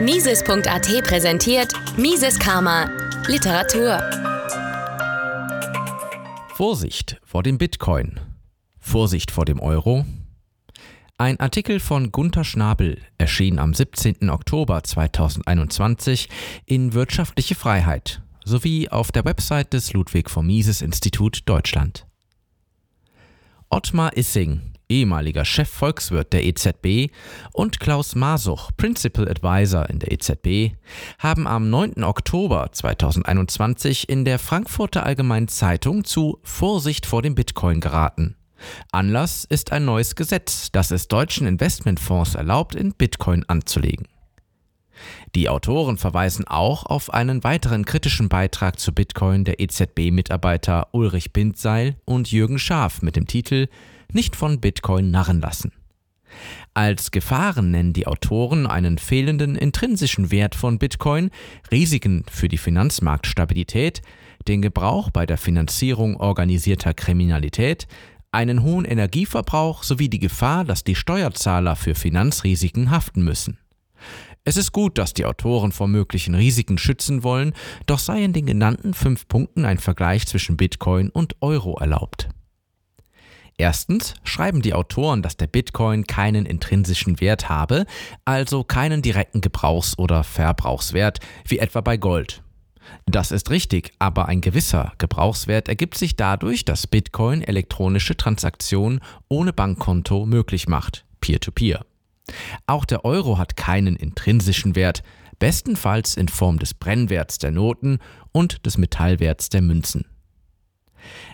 Mises.at präsentiert Mises Karma Literatur. Vorsicht vor dem Bitcoin. Vorsicht vor dem Euro. Ein Artikel von Gunther Schnabel erschien am 17. Oktober 2021 in Wirtschaftliche Freiheit sowie auf der Website des Ludwig von Mises Institut Deutschland. Ottmar Issing, ehemaliger Chefvolkswirt der EZB, und Klaus Masuch, Principal Advisor in der EZB, haben am 9. Oktober 2021 in der Frankfurter Allgemeinen Zeitung zu Vorsicht vor dem Bitcoin geraten. Anlass ist ein neues Gesetz, das es deutschen Investmentfonds erlaubt, in Bitcoin anzulegen. Die Autoren verweisen auch auf einen weiteren kritischen Beitrag zu Bitcoin der EZB-Mitarbeiter Ulrich Bindseil und Jürgen Schaaf mit dem Titel Nicht von Bitcoin narren lassen. Als Gefahren nennen die Autoren einen fehlenden intrinsischen Wert von Bitcoin, Risiken für die Finanzmarktstabilität, den Gebrauch bei der Finanzierung organisierter Kriminalität, einen hohen Energieverbrauch sowie die Gefahr, dass die Steuerzahler für Finanzrisiken haften müssen. Es ist gut, dass die Autoren vor möglichen Risiken schützen wollen, doch sei in den genannten fünf Punkten ein Vergleich zwischen Bitcoin und Euro erlaubt. Erstens schreiben die Autoren, dass der Bitcoin keinen intrinsischen Wert habe, also keinen direkten Gebrauchs- oder Verbrauchswert, wie etwa bei Gold. Das ist richtig, aber ein gewisser Gebrauchswert ergibt sich dadurch, dass Bitcoin elektronische Transaktionen ohne Bankkonto möglich macht, peer-to-peer. -peer. Auch der Euro hat keinen intrinsischen Wert, bestenfalls in Form des Brennwerts der Noten und des Metallwerts der Münzen.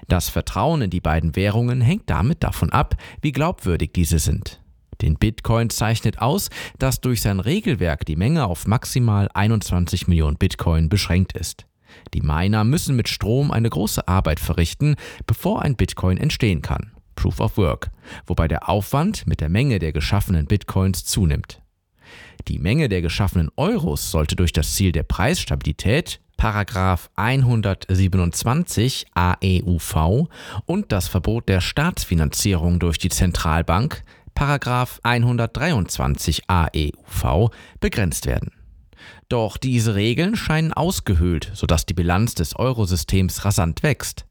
Das Vertrauen in die beiden Währungen hängt damit davon ab, wie glaubwürdig diese sind. Den Bitcoin zeichnet aus, dass durch sein Regelwerk die Menge auf maximal 21 Millionen Bitcoin beschränkt ist. Die Miner müssen mit Strom eine große Arbeit verrichten, bevor ein Bitcoin entstehen kann. Proof of Work, wobei der Aufwand mit der Menge der geschaffenen Bitcoins zunimmt. Die Menge der geschaffenen Euros sollte durch das Ziel der Preisstabilität Paragraph 127 AEUV und das Verbot der Staatsfinanzierung durch die Zentralbank Paragraph 123 AEUV begrenzt werden. Doch diese Regeln scheinen ausgehöhlt, sodass die Bilanz des Eurosystems rasant wächst.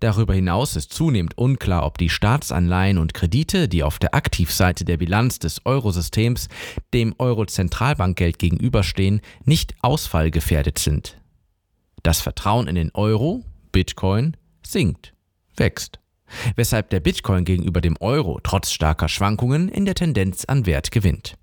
Darüber hinaus ist zunehmend unklar, ob die Staatsanleihen und Kredite, die auf der Aktivseite der Bilanz des Eurosystems dem Euro-Zentralbankgeld gegenüberstehen, nicht ausfallgefährdet sind. Das Vertrauen in den Euro, Bitcoin, sinkt, wächst weshalb der Bitcoin gegenüber dem Euro trotz starker Schwankungen in der Tendenz an Wert gewinnt.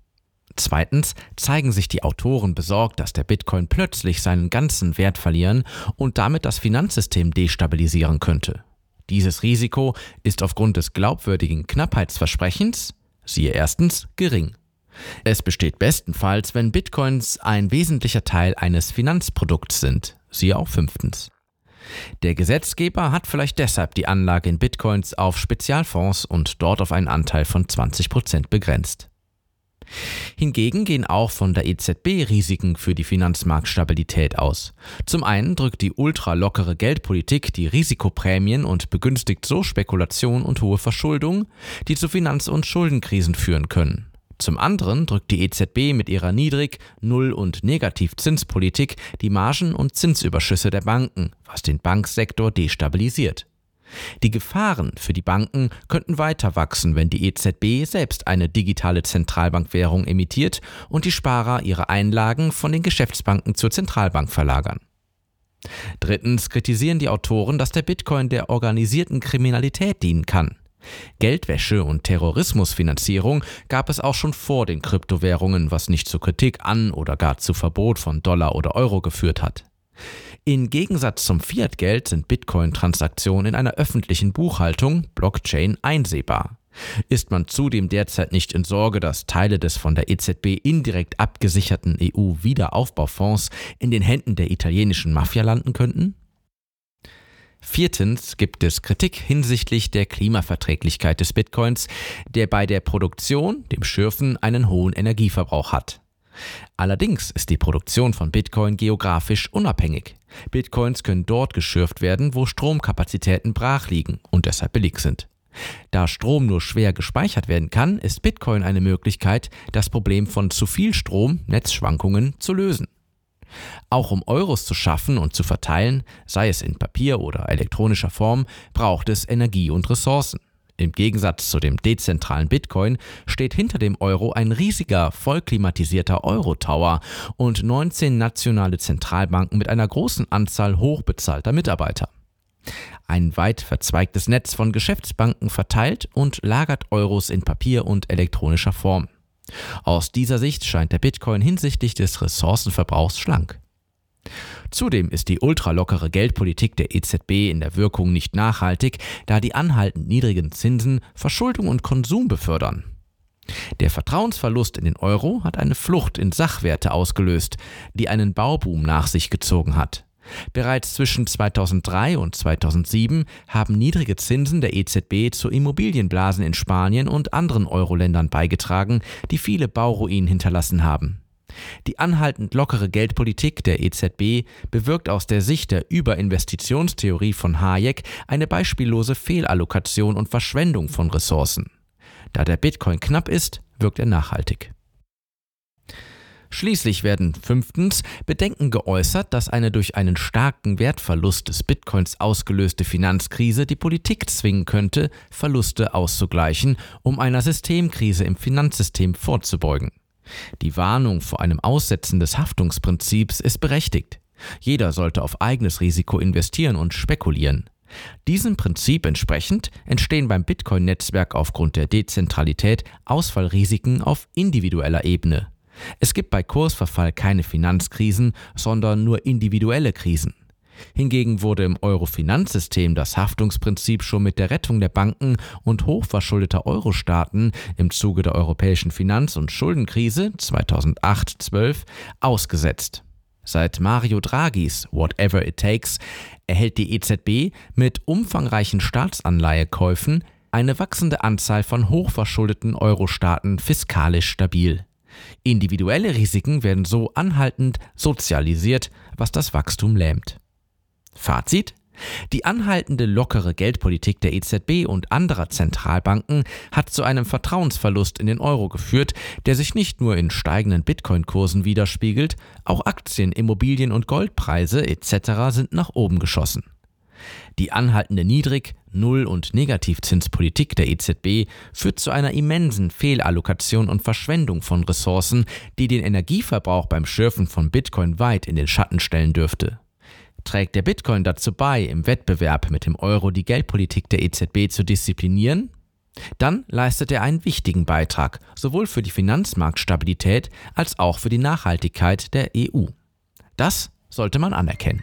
Zweitens zeigen sich die Autoren besorgt, dass der Bitcoin plötzlich seinen ganzen Wert verlieren und damit das Finanzsystem destabilisieren könnte. Dieses Risiko ist aufgrund des glaubwürdigen Knappheitsversprechens, siehe erstens, gering. Es besteht bestenfalls, wenn Bitcoins ein wesentlicher Teil eines Finanzprodukts sind, siehe auch fünftens. Der Gesetzgeber hat vielleicht deshalb die Anlage in Bitcoins auf Spezialfonds und dort auf einen Anteil von 20 Prozent begrenzt. Hingegen gehen auch von der EZB Risiken für die Finanzmarktstabilität aus. Zum einen drückt die ultralockere Geldpolitik die Risikoprämien und begünstigt so Spekulation und hohe Verschuldung, die zu Finanz- und Schuldenkrisen führen können. Zum anderen drückt die EZB mit ihrer Niedrig-, Null- und Negativzinspolitik die Margen- und Zinsüberschüsse der Banken, was den Banksektor destabilisiert. Die Gefahren für die Banken könnten weiter wachsen, wenn die EZB selbst eine digitale Zentralbankwährung emittiert und die Sparer ihre Einlagen von den Geschäftsbanken zur Zentralbank verlagern. Drittens kritisieren die Autoren, dass der Bitcoin der organisierten Kriminalität dienen kann. Geldwäsche und Terrorismusfinanzierung gab es auch schon vor den Kryptowährungen, was nicht zur Kritik an oder gar zu Verbot von Dollar oder Euro geführt hat. Im Gegensatz zum Fiat-Geld sind Bitcoin-Transaktionen in einer öffentlichen Buchhaltung, Blockchain, einsehbar. Ist man zudem derzeit nicht in Sorge, dass Teile des von der EZB indirekt abgesicherten EU-Wiederaufbaufonds in den Händen der italienischen Mafia landen könnten? Viertens gibt es Kritik hinsichtlich der Klimaverträglichkeit des Bitcoins, der bei der Produktion, dem Schürfen, einen hohen Energieverbrauch hat. Allerdings ist die Produktion von Bitcoin geografisch unabhängig. Bitcoins können dort geschürft werden, wo Stromkapazitäten brach liegen und deshalb billig sind. Da Strom nur schwer gespeichert werden kann, ist Bitcoin eine Möglichkeit, das Problem von zu viel Strom, Netzschwankungen, zu lösen. Auch um Euros zu schaffen und zu verteilen, sei es in Papier oder elektronischer Form, braucht es Energie und Ressourcen. Im Gegensatz zu dem dezentralen Bitcoin steht hinter dem Euro ein riesiger, vollklimatisierter Euro-Tower und 19 nationale Zentralbanken mit einer großen Anzahl hochbezahlter Mitarbeiter. Ein weit verzweigtes Netz von Geschäftsbanken verteilt und lagert Euros in Papier und elektronischer Form. Aus dieser Sicht scheint der Bitcoin hinsichtlich des Ressourcenverbrauchs schlank. Zudem ist die ultralockere Geldpolitik der EZB in der Wirkung nicht nachhaltig, da die anhaltend niedrigen Zinsen Verschuldung und Konsum befördern. Der Vertrauensverlust in den Euro hat eine Flucht in Sachwerte ausgelöst, die einen Bauboom nach sich gezogen hat. Bereits zwischen 2003 und 2007 haben niedrige Zinsen der EZB zu Immobilienblasen in Spanien und anderen Euro-Ländern beigetragen, die viele Bauruinen hinterlassen haben. Die anhaltend lockere Geldpolitik der EZB bewirkt aus der Sicht der Überinvestitionstheorie von Hayek eine beispiellose Fehlallokation und Verschwendung von Ressourcen. Da der Bitcoin knapp ist, wirkt er nachhaltig. Schließlich werden fünftens Bedenken geäußert, dass eine durch einen starken Wertverlust des Bitcoins ausgelöste Finanzkrise die Politik zwingen könnte, Verluste auszugleichen, um einer Systemkrise im Finanzsystem vorzubeugen. Die Warnung vor einem Aussetzen des Haftungsprinzips ist berechtigt. Jeder sollte auf eigenes Risiko investieren und spekulieren. Diesem Prinzip entsprechend entstehen beim Bitcoin-Netzwerk aufgrund der Dezentralität Ausfallrisiken auf individueller Ebene. Es gibt bei Kursverfall keine Finanzkrisen, sondern nur individuelle Krisen. Hingegen wurde im Euro-Finanzsystem das Haftungsprinzip schon mit der Rettung der Banken und hochverschuldeter Euro-Staaten im Zuge der europäischen Finanz- und Schuldenkrise 2008-12 ausgesetzt. Seit Mario Draghis Whatever It Takes erhält die EZB mit umfangreichen Staatsanleihekäufen eine wachsende Anzahl von hochverschuldeten Euro-Staaten fiskalisch stabil. Individuelle Risiken werden so anhaltend sozialisiert, was das Wachstum lähmt. Fazit? Die anhaltende lockere Geldpolitik der EZB und anderer Zentralbanken hat zu einem Vertrauensverlust in den Euro geführt, der sich nicht nur in steigenden Bitcoin-Kursen widerspiegelt, auch Aktien, Immobilien und Goldpreise etc. sind nach oben geschossen. Die anhaltende Niedrig-, Null- und Negativzinspolitik der EZB führt zu einer immensen Fehlallokation und Verschwendung von Ressourcen, die den Energieverbrauch beim Schürfen von Bitcoin weit in den Schatten stellen dürfte. Trägt der Bitcoin dazu bei, im Wettbewerb mit dem Euro die Geldpolitik der EZB zu disziplinieren? Dann leistet er einen wichtigen Beitrag, sowohl für die Finanzmarktstabilität als auch für die Nachhaltigkeit der EU. Das sollte man anerkennen.